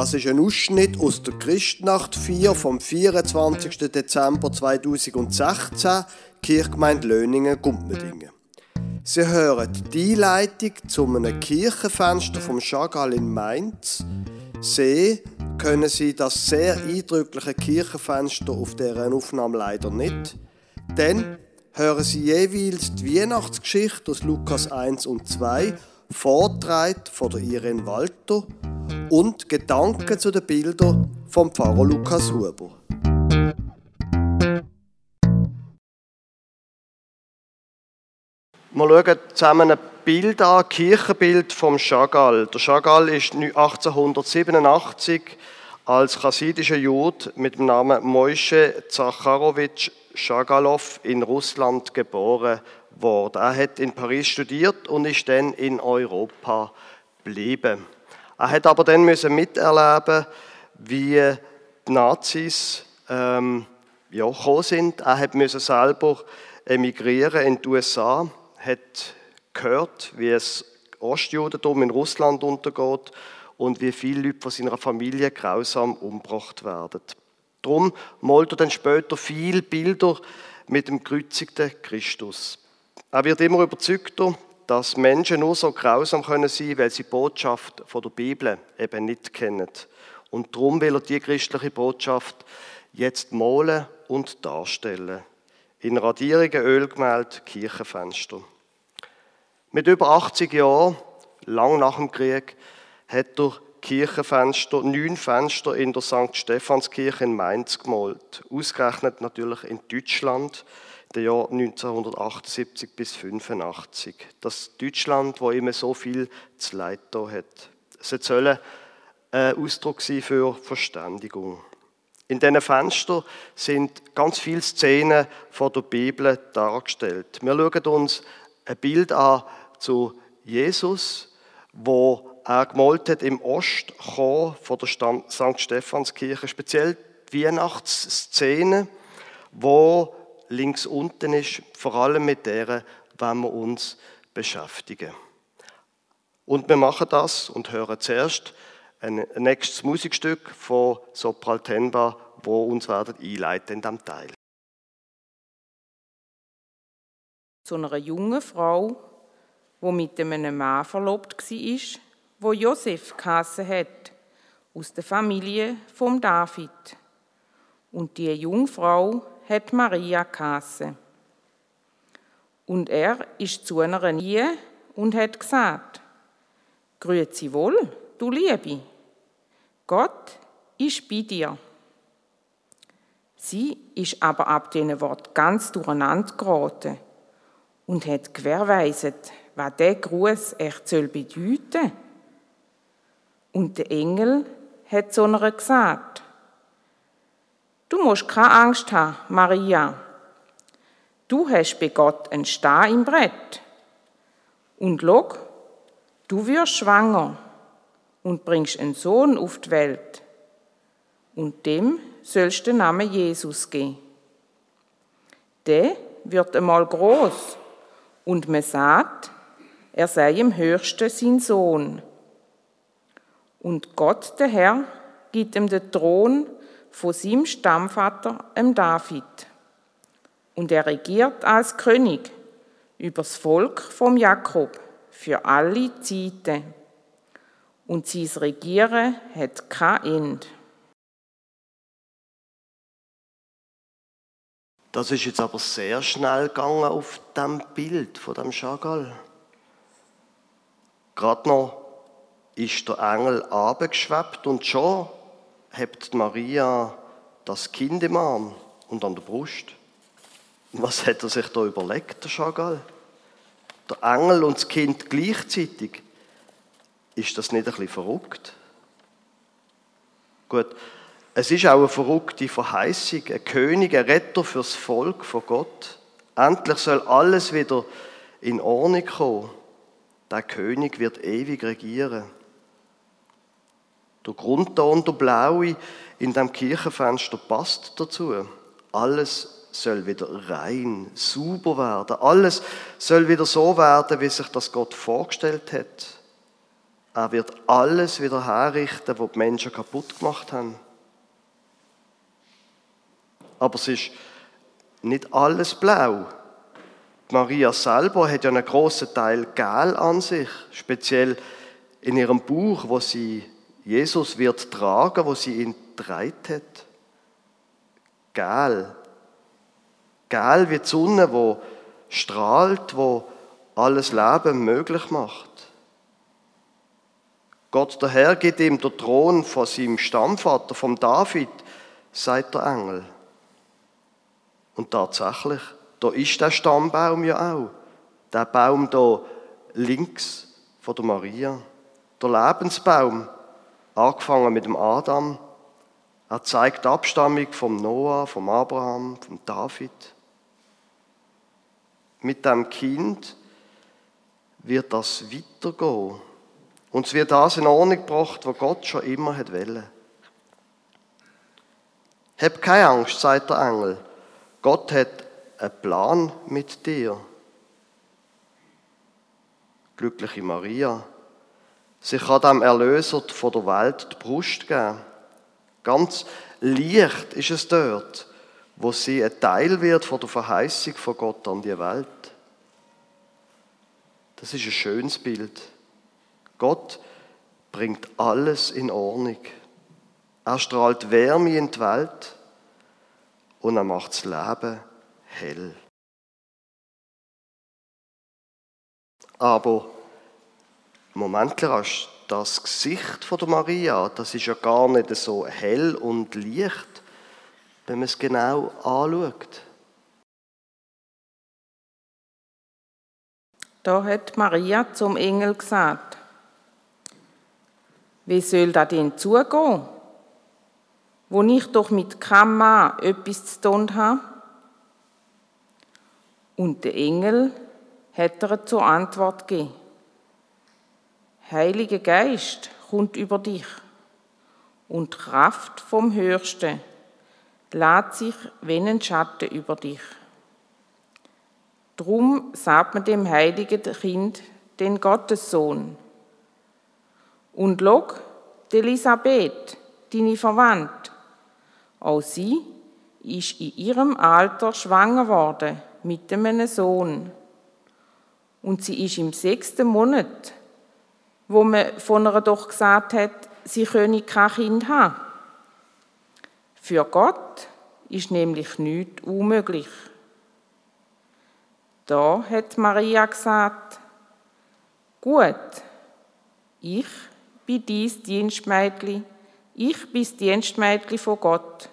Das ist ein Ausschnitt aus der Christnacht 4 vom 24. Dezember 2016, Kirchgemeinde Löningen, Gumpmedingen. Sie hören die Einleitung zu einem Kirchenfenster vom Chagall in Mainz. Sehen können Sie das sehr eindrückliche Kirchenfenster auf deren Aufnahme leider nicht. Dann hören Sie jeweils die Weihnachtsgeschichte aus Lukas 1 und 2, vortragen von Irene Walter und Gedanken zu den Bildern vom Pfarrer Lukas Huber. Wir schauen zusammen ein Bild an, ein Kirchenbild vom Chagall. Der Chagall ist 1887 als chassidischer Jude mit dem Namen Moische Zacharowitsch Chagalow in Russland geboren worden. Er hat in Paris studiert und ist dann in Europa geblieben. Er hat aber dann müssen miterleben, wie die Nazis ähm, ja, gekommen sind. Er hat müssen selber emigrieren in die USA, hat gehört, wie es Ostjudentum in Russland untergeht und wie viele Leute von seiner Familie grausam umgebracht werden. Darum malt er dann später viele Bilder mit dem gekreuzigten Christus. Er wird immer überzeugter, dass Menschen nur so grausam können sein, weil sie die Botschaft von der Bibel eben nicht kennen. Und darum will er die christliche Botschaft jetzt malen und darstellen. In Radierungen, Ölgemälde, Kirchenfenster. Mit über 80 Jahren, lang nach dem Krieg, hat er Kirchenfenster, neun Fenster in der St. Stephanskirche in Mainz gemalt. Ausgerechnet natürlich in Deutschland, der Jahr 1978 bis 85. Das Deutschland, wo immer so viel zu leid hat. Es soll ein Ausdruck sein für Verständigung. In diesen Fenstern sind ganz viele Szenen von der Bibel dargestellt. Wir schauen uns ein Bild an zu Jesus, wo er gemalt hat im Ostchor von der St. Stephanskirche, speziell die Weihnachtsszene, wo links unten ist, vor allem mit der, wenn wir uns beschäftigen. Und wir machen das und hören zuerst ein nächstes Musikstück von Sopral Tenba, wo uns werden einleiten in diesem Teil. Zu einer jungen Frau, die mit einem Mann verlobt war, wo Josef geheissen hat, aus der Familie vom David. Und die Jungfrau hat Maria geheissen. Und er ist zu einer Nähe und hat gesagt, Grüezi wohl, du Liebe, Gott ist bei dir. Sie ist aber ab diesen Wort ganz durcheinander geraten und hat gewährweiset, was der Gruß echt soll und der Engel hat zu einer gesagt, du musst keine Angst haben, Maria. Du hast bei Gott einen Star im Brett. Und log, du wirst schwanger und bringst einen Sohn auf die Welt. Und dem sollst du den Namen Jesus geben. Der wird einmal groß und man sagt, er sei im Höchsten sein Sohn. Und Gott, der Herr, gibt ihm den Thron von seinem Stammvater, dem David. Und er regiert als König über das Volk vom Jakob für alle Zeiten. Und sein Regieren hat kein Ende. Das ist jetzt aber sehr schnell gegangen auf dem Bild von dem Chagall. Gerade noch ist der Engel abgeschwebt und schon hebt Maria das Kind im Arm und an der Brust. Was hat er sich da überlegt, der Chagall? Der Engel und das Kind gleichzeitig. Ist das nicht ein bisschen verrückt? Gut, es ist auch eine verrückte Verheißung, ein König, ein Retter fürs Volk von Gott. Endlich soll alles wieder in Ordnung kommen. Der König wird ewig regieren. Der Grundton, der blaue in dem Kirchenfenster passt dazu. Alles soll wieder rein, sauber werden. Alles soll wieder so werden, wie sich das Gott vorgestellt hat. Er wird alles wieder herrichten, was die Menschen kaputt gemacht haben. Aber es ist nicht alles blau. Maria selber hat ja einen großen Teil Gel an sich, speziell in ihrem Buch, wo sie Jesus wird tragen, wo sie ihn dreit hat. Gel. Gel wie die Sonne, wo strahlt, wo alles Leben möglich macht. Gott der Herr gibt ihm den Thron von seinem Stammvater, vom David, sagt der Engel. Und tatsächlich, da ist der Stammbaum ja auch. Der Baum da links von der Maria. Der Lebensbaum, angefangen mit dem Adam. Er zeigt die Abstammung vom Noah, vom Abraham, vom David. Mit dem Kind wird das weitergehen. Und es wird das in Ordnung gebracht, was Gott schon immer hat wollen. Hab keine Angst, sagt der Engel. Gott hat einen Plan mit dir. Glückliche Maria. Sie kann dem Erlöser von der Welt die Brust geben. Ganz leicht ist es dort, wo sie ein Teil wird von der Verheißung von Gott an die Welt. Das ist ein schönes Bild. Gott bringt alles in Ordnung. Er strahlt Wärme in die Welt und er macht das Leben hell. Aber Moment, das Gesicht von der Maria, das ist ja gar nicht so hell und leicht, wenn man es genau anschaut. Da hat Maria zum Engel gesagt, wie soll das denn zugehen, wo ich doch mit keinem Mann etwas zu tun habe? Und der Engel hat ihr zur Antwort gegeben. Heiliger Geist kommt über dich und Kraft vom Höchsten lädt sich wenn ein Schatten über dich. Drum sagt man dem heiligen Kind den Gottessohn. Und log, Elisabeth, deine Verwandte, auch sie ist in ihrem Alter schwanger worden mit einem Sohn. Und sie ist im sechsten Monat, wo man von ihr doch gesagt hat, sie könne kein Kind haben. Für Gott ist nämlich nichts unmöglich. Da hat Maria gesagt, gut, ich bin dies Dienstmädli, ich bin das Dienstmädli von Gott.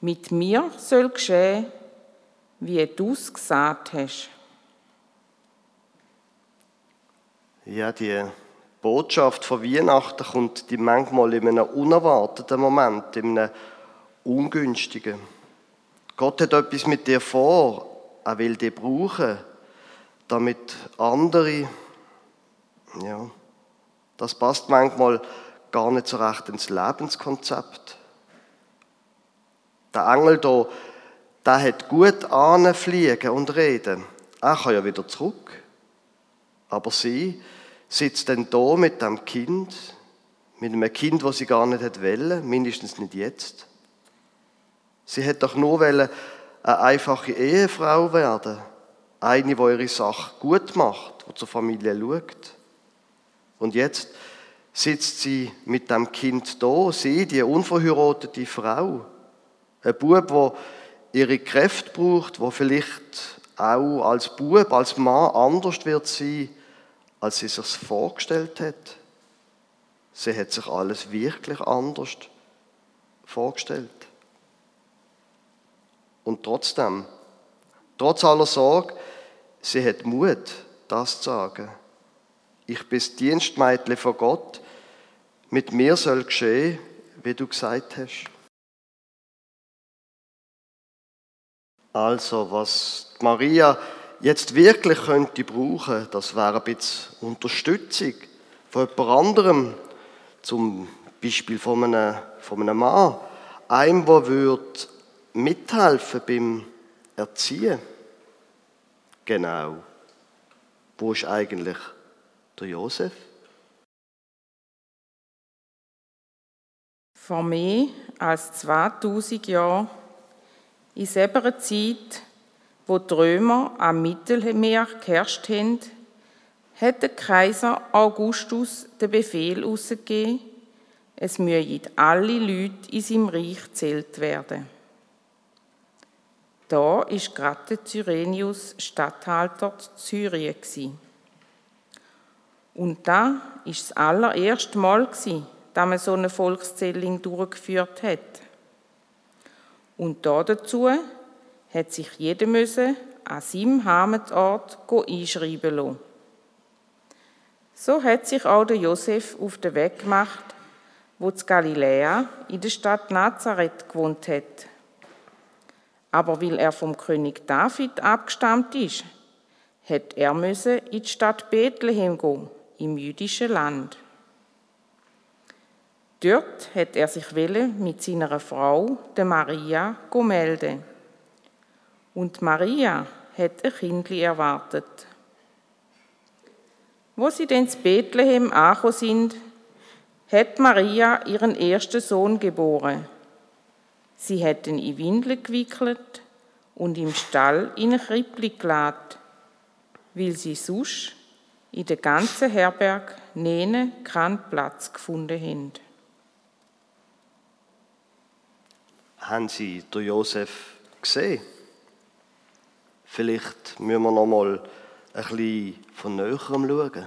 Mit mir soll geschehen, wie du es gesagt hast. Ja, die Botschaft von Weihnachten kommt die manchmal in einem unerwarteten Moment, in einem ungünstigen. Gott hat etwas mit dir vor, er will dich brauchen, damit andere, ja, das passt manchmal gar nicht so recht ins Lebenskonzept. Der Engel hier, der hat gut anfliegen und reden. Er kann ja wieder zurück. Aber sie sitzt dann da mit dem Kind, mit einem Kind, das sie gar nicht hat wollen, mindestens nicht jetzt. Sie hätte doch nur wollen, eine einfache Ehefrau werden, eine, die ihre Sache gut macht, die zur Familie schaut. Und jetzt sitzt sie mit dem Kind da, sie, die unverheiratete Frau. Ein Bub, der ihre Kräfte braucht, wo vielleicht auch als Bub, als Mann anders wird sein, als sie sich vorgestellt hat. Sie hat sich alles wirklich anders vorgestellt. Und trotzdem, trotz aller Sorge, sie hat Mut, das zu sagen. Ich bin das Dienstmädchen von Gott. Mit mir soll geschehen, wie du gesagt hast. Also, was Maria jetzt wirklich könnte brauchen, das wäre ein bisschen Unterstützung von jemand anderem, zum Beispiel von einem, von einem Mann, einem, der würde mithelfen beim Erziehen. Genau. Wo ist eigentlich der Josef? Vor mehr als 2000 Jahren, in selber Zeit, wo die Römer am Mittelmeer geherrscht haben, hat der Kaiser Augustus den Befehl ausgegeben, es müssen alle Leute in seinem Reich gezählt werden. Da war gerade Cyrenius Statthalter Syrien. Und da war das allererste Mal, dass man so eine Volkszählung durchgeführt hat. Und da dazu hat sich jeder müssen an seinem Heimatort einschreiben lassen. So hat sich auch der Josef auf den Weg gemacht, wo zu Galiläa in der Stadt Nazareth gewohnt hat. Aber weil er vom König David abgestammt ist, hat er müssen in die Stadt Bethlehem gehen, im jüdischen Land. Dort hat er sich mit seiner Frau, der Maria, melden. Und Maria hat ein Kind erwartet. Wo sie denn zu Bethlehem angekommen sind, hat Maria ihren ersten Sohn geboren. Sie hat ihn in Windeln gewickelt und im Stall in ein Krippli geladen, weil sie sonst in der ganzen Herberg nenen keinen Platz gefunden haben. haben Sie Josef gesehen? Vielleicht müssen wir noch mal ein bisschen von näherem schauen.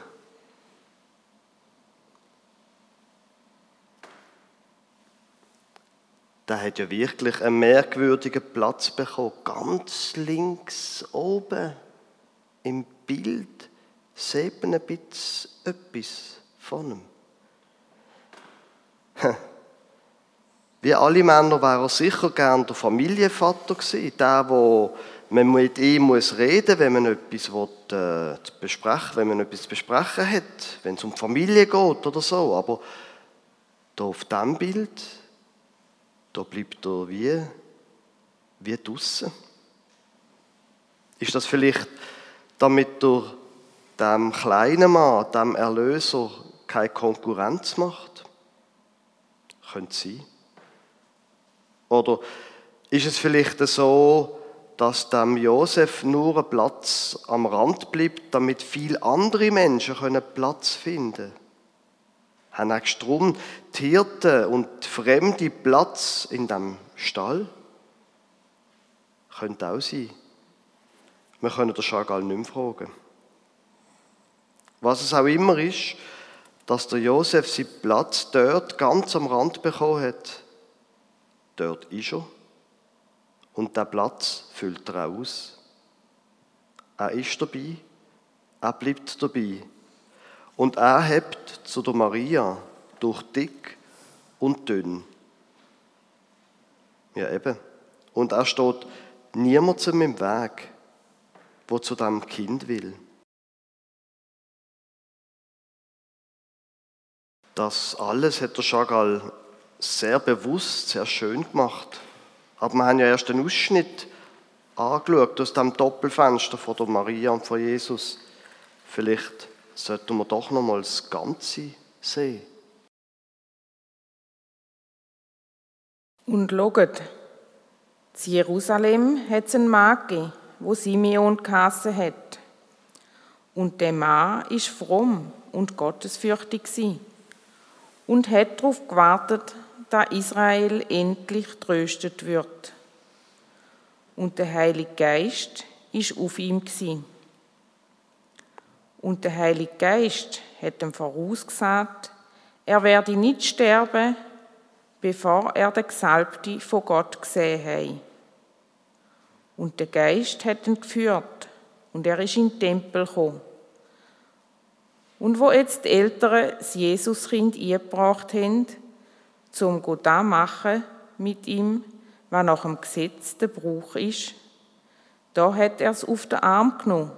Der hat ja wirklich einen merkwürdigen Platz bekommen. Ganz links oben im Bild sieht man ein bisschen etwas von ihm. Wie alle Männer wäre er sicher gern der Familienvater gewesen, der, wo man mit ihm muss reden, wenn man etwas will, äh, besprechen, wenn man etwas zu besprechen hat, wenn es um die Familie geht oder so. Aber da auf diesem Bild, da bleibt er wie, wie draussen. Ist das vielleicht, damit er dem kleinen Mann, dem Erlöser, keine Konkurrenz macht? Könnte sein. Oder ist es vielleicht so, dass dem Josef nur ein Platz am Rand bleibt, damit viele andere Menschen Platz finden können? Haben extra drum die Hirten und Fremde Platz in dem Stall? Könnte auch sein. Wir können den Chagall nicht mehr fragen. Was es auch immer ist, dass der Josef seinen Platz dort ganz am Rand bekommen hat, Dort ist er. Und der Platz füllt er aus. Er ist dabei. Er bleibt dabei. Und er hebt zu der Maria durch dick und dünn. Ja, eben. Und er steht niemandem im Weg, wo zu dem Kind will. Das alles hat der Chagall sehr bewusst, sehr schön gemacht. Aber wir haben ja erst einen Ausschnitt angeschaut aus dem Doppelfenster von der Maria und von Jesus. Vielleicht sollten wir doch noch mal das Ganze sehen. Und schaut, in Jerusalem hat es einen gegeben, wo Simeon geheissen hat. Und der Mann ist fromm und gottesfürchtig und hat darauf gewartet, da Israel endlich tröstet wird. Und der Heilige Geist ist auf ihm gsi. Und der Heilige Geist hat ihm vorausgesagt, er werde nicht sterben, bevor er den Gesalbte von Gott gesehen hat. Und der Geist hat ihn geführt und er ist in den Tempel gekommen. Und wo jetzt die Eltern das Jesuskind eingebracht haben, zum machen mit ihm, was nach dem Gesetz der Brauch ist. Da hat er es auf den Arm genommen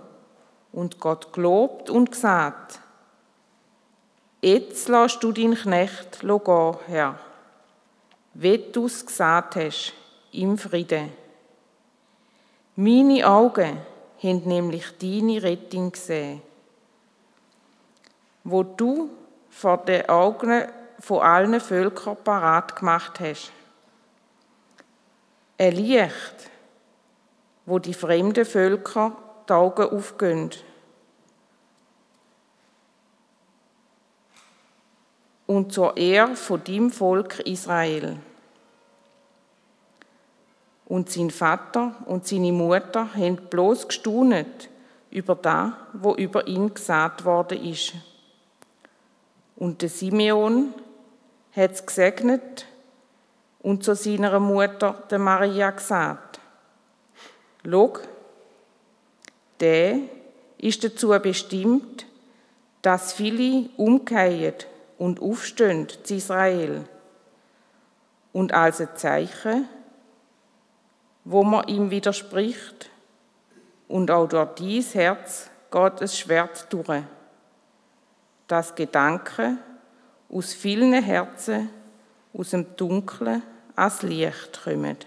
und Gott gelobt und gesagt, jetzt lässt du deinen Knecht gehen, Herr, wie du es gesagt hast, im Frieden. Meine Augen haben nämlich deine Rettung gesehen, wo du vor den Augen von allen Völkern parat gemacht hast. Ein Licht, wo die fremden Völker die Augen aufgehen. Und zur Ehre von dem Volk Israel. Und sein Vater und seine Mutter haben bloß gestaunet über das, wo über ihn gesagt worden ist. Und der Simeon hat es gesegnet und zu seiner Mutter, der Maria, gesagt: Log, der ist dazu bestimmt, dass viele umkehren und aufstehen zu Israel. Und als ein Zeichen, wo man ihm widerspricht, und auch durch dies Herz geht es Schwert durch, das Gedanken aus vielen Herzen aus dem Dunkeln ans Licht kommen.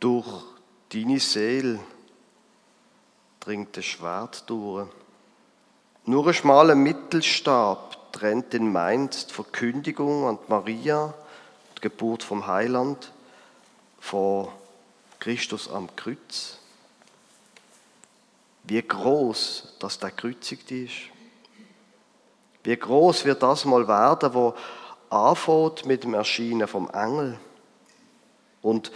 Durch deine Seele dringt das Schwert durch. Nur ein schmaler Mittelstab trennt den Mainz die Verkündigung an Maria, die Geburt vom Heiland, vor Christus am Kreuz. Wie groß, dass der gekreuzigt ist. Wie groß wird das mal werden, wo anfängt mit dem Erscheinen vom Engel und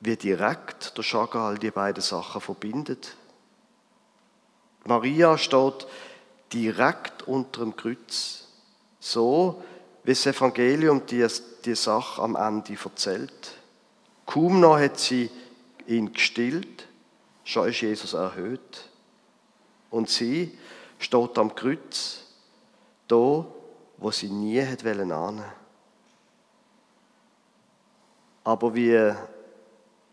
wie direkt der Chagall die beiden Sachen verbindet. Maria steht direkt unter dem Kreuz, so wie das Evangelium die, die Sache am Ende erzählt. Kaum noch hat sie ihn gestillt, schon ist Jesus erhöht. Und sie steht am Kreuz, da, wo sie nie hat wollen Aber wie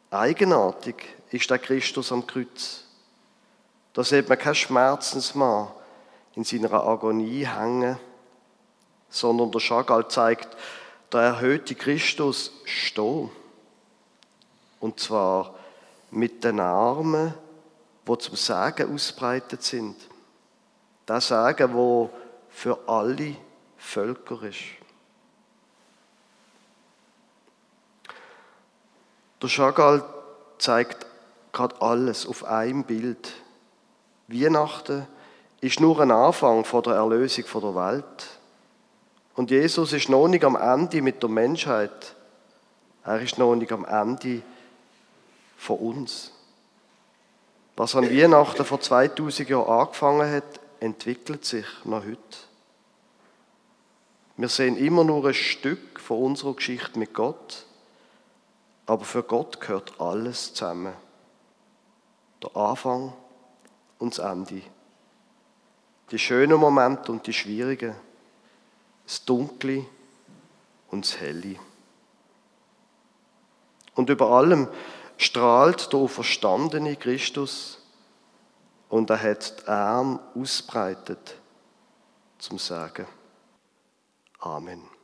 eigenartig ist der Christus am Kreuz. Da sieht man kein Schmerzensmann in seiner Agonie hängen, sondern der Chagall zeigt, der erhöhte Christus stehen. Und zwar mit den Armen, wo zum Sagen ausbreitet sind. Das Sagen, wo für alle Völker ist. Der Chagall zeigt gerade alles auf einem Bild. Weihnachten ist nur ein Anfang von der Erlösung der Welt. Und Jesus ist noch nicht am Ende mit der Menschheit. Er ist noch nicht am Ende von uns. Was an Weihnachten vor 2000 Jahren angefangen hat, entwickelt sich noch heute. Wir sehen immer nur ein Stück von unserer Geschichte mit Gott, aber für Gott gehört alles zusammen. Der Anfang und das Ende. Die schönen Momente und die schwierigen. Das Dunkle und das Helle. Und über allem strahlt der auferstandene Christus und er hat die Arme ausbreitet zum Sagen. Amen.